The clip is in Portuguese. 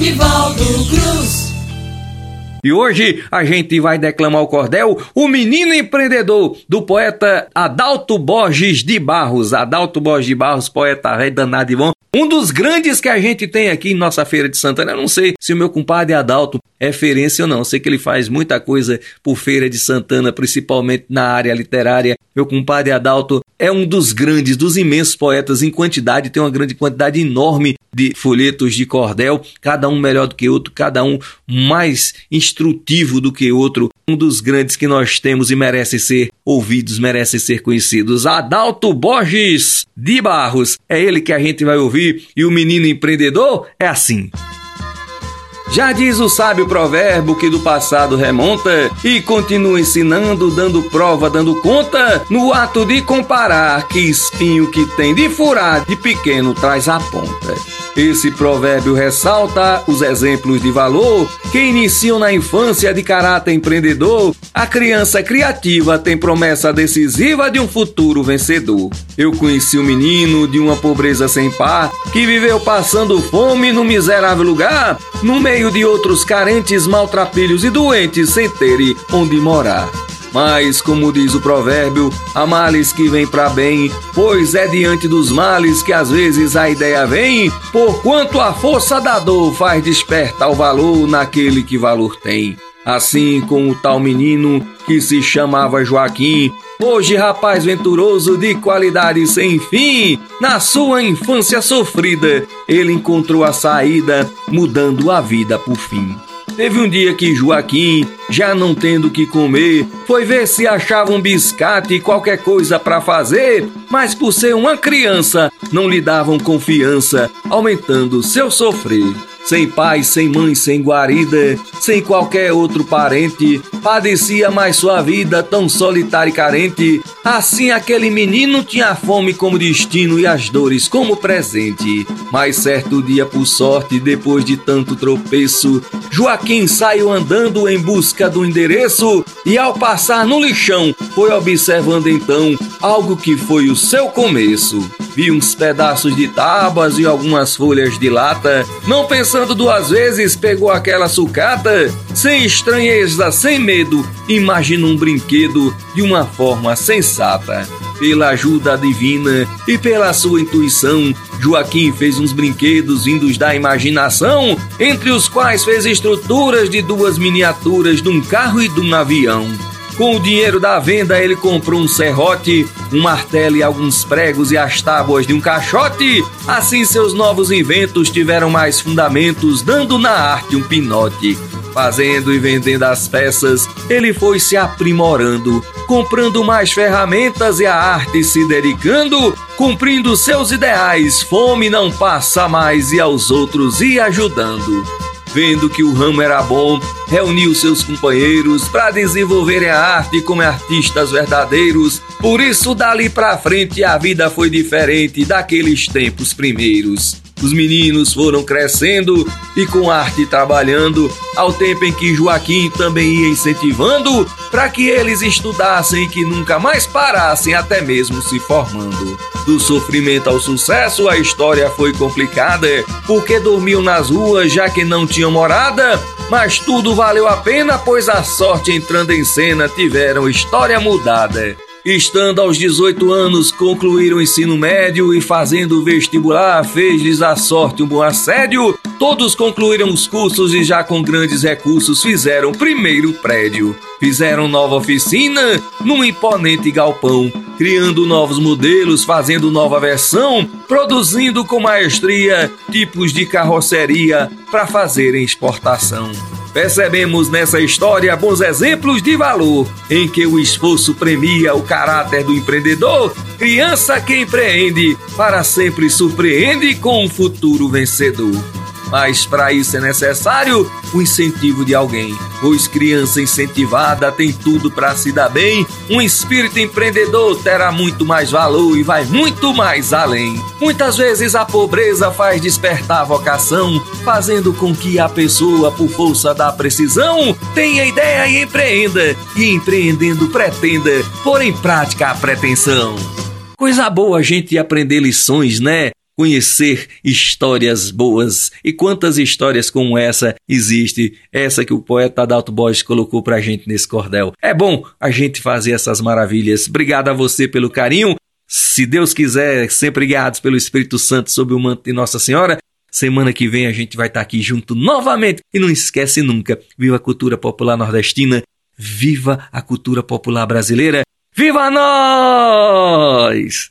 Nivaldo Cruz. E hoje a gente vai declamar o cordel O Menino Empreendedor, do poeta Adalto Borges de Barros. Adalto Borges de Barros, poeta rei danado e bom. Um dos grandes que a gente tem aqui em nossa Feira de Santana. Eu não sei se o meu compadre Adalto é ferência ou não. Sei que ele faz muita coisa por Feira de Santana, principalmente na área literária. Meu compadre Adalto é um dos grandes, dos imensos poetas em quantidade, tem uma grande quantidade enorme de folhetos de cordel, cada um melhor do que outro, cada um mais instrutivo do que outro. Um dos grandes que nós temos e merece ser ouvidos, merece ser conhecidos. Adalto Borges de Barros. É ele que a gente vai ouvir e o menino empreendedor é assim. Já diz o sábio provérbio que do passado remonta e continua ensinando, dando prova, dando conta, no ato de comparar que espinho que tem de furar de pequeno traz a ponta. Esse provérbio ressalta os exemplos de valor que iniciam na infância de caráter empreendedor. A criança criativa tem promessa decisiva de um futuro vencedor. Eu conheci um menino de uma pobreza sem par que viveu passando fome num miserável lugar, no meio de outros carentes, maltrapilhos e doentes sem terem onde morar. Mas, como diz o provérbio, há males que vêm para bem, pois é diante dos males que às vezes a ideia vem, porquanto a força da dor faz despertar o valor naquele que valor tem. Assim como o tal menino que se chamava Joaquim, hoje rapaz venturoso de qualidade sem fim, na sua infância sofrida, ele encontrou a saída, mudando a vida por fim. Teve um dia que Joaquim, já não tendo o que comer, foi ver se achava um biscate e qualquer coisa para fazer, mas por ser uma criança, não lhe davam confiança, aumentando seu sofrer. Sem pai, sem mãe, sem guarida, sem qualquer outro parente, padecia mais sua vida tão solitária e carente. Assim aquele menino tinha a fome como destino e as dores como presente. Mas certo dia, por sorte, depois de tanto tropeço, Joaquim saiu andando em busca do endereço e ao passar no lixão, foi observando então algo que foi o seu começo. Vi uns pedaços de tábuas e algumas folhas de lata. Não pensando duas vezes, pegou aquela sucata. Sem estranheza, sem medo, imagina um brinquedo de uma forma sensata. Pela ajuda divina e pela sua intuição, Joaquim fez uns brinquedos vindos da imaginação, entre os quais fez estruturas de duas miniaturas de um carro e de um avião. Com o dinheiro da venda, ele comprou um serrote, um martelo e alguns pregos e as tábuas de um caixote. Assim, seus novos inventos tiveram mais fundamentos, dando na arte um pinote. Fazendo e vendendo as peças, ele foi se aprimorando, comprando mais ferramentas e a arte se dedicando, cumprindo seus ideais. Fome não passa mais e aos outros ia ajudando. Vendo que o ramo era bom, reuniu seus companheiros para desenvolverem a arte como artistas verdadeiros. Por isso, dali para frente, a vida foi diferente daqueles tempos primeiros. Os meninos foram crescendo e com arte trabalhando, ao tempo em que Joaquim também ia incentivando para que eles estudassem e que nunca mais parassem, até mesmo se formando. Do sofrimento ao sucesso, a história foi complicada, porque dormiam nas ruas já que não tinham morada, mas tudo valeu a pena, pois a sorte entrando em cena tiveram história mudada. Estando aos 18 anos, concluíram o ensino médio e fazendo vestibular, fez-lhes a sorte um bom assédio. Todos concluíram os cursos e já com grandes recursos fizeram primeiro prédio. Fizeram nova oficina num imponente galpão, criando novos modelos, fazendo nova versão, produzindo com maestria tipos de carroceria para fazerem exportação. Percebemos nessa história bons exemplos de valor, em que o esforço premia o caráter do empreendedor, criança que empreende, para sempre surpreende com um futuro vencedor. Mas para isso é necessário o incentivo de alguém, pois criança incentivada tem tudo para se dar bem. Um espírito empreendedor terá muito mais valor e vai muito mais além. Muitas vezes a pobreza faz despertar a vocação, fazendo com que a pessoa, por força da precisão, tenha ideia e empreenda, e empreendendo pretenda pôr em prática a pretensão. Coisa boa a gente aprender lições, né? Conhecer histórias boas. E quantas histórias como essa existe, essa que o poeta Adalto Borges colocou pra gente nesse cordel. É bom a gente fazer essas maravilhas. Obrigado a você pelo carinho. Se Deus quiser, sempre guiados pelo Espírito Santo sob o manto de Nossa Senhora, Semana que vem a gente vai estar aqui junto novamente. E não esquece nunca: viva a cultura popular nordestina, viva a cultura popular brasileira, viva nós!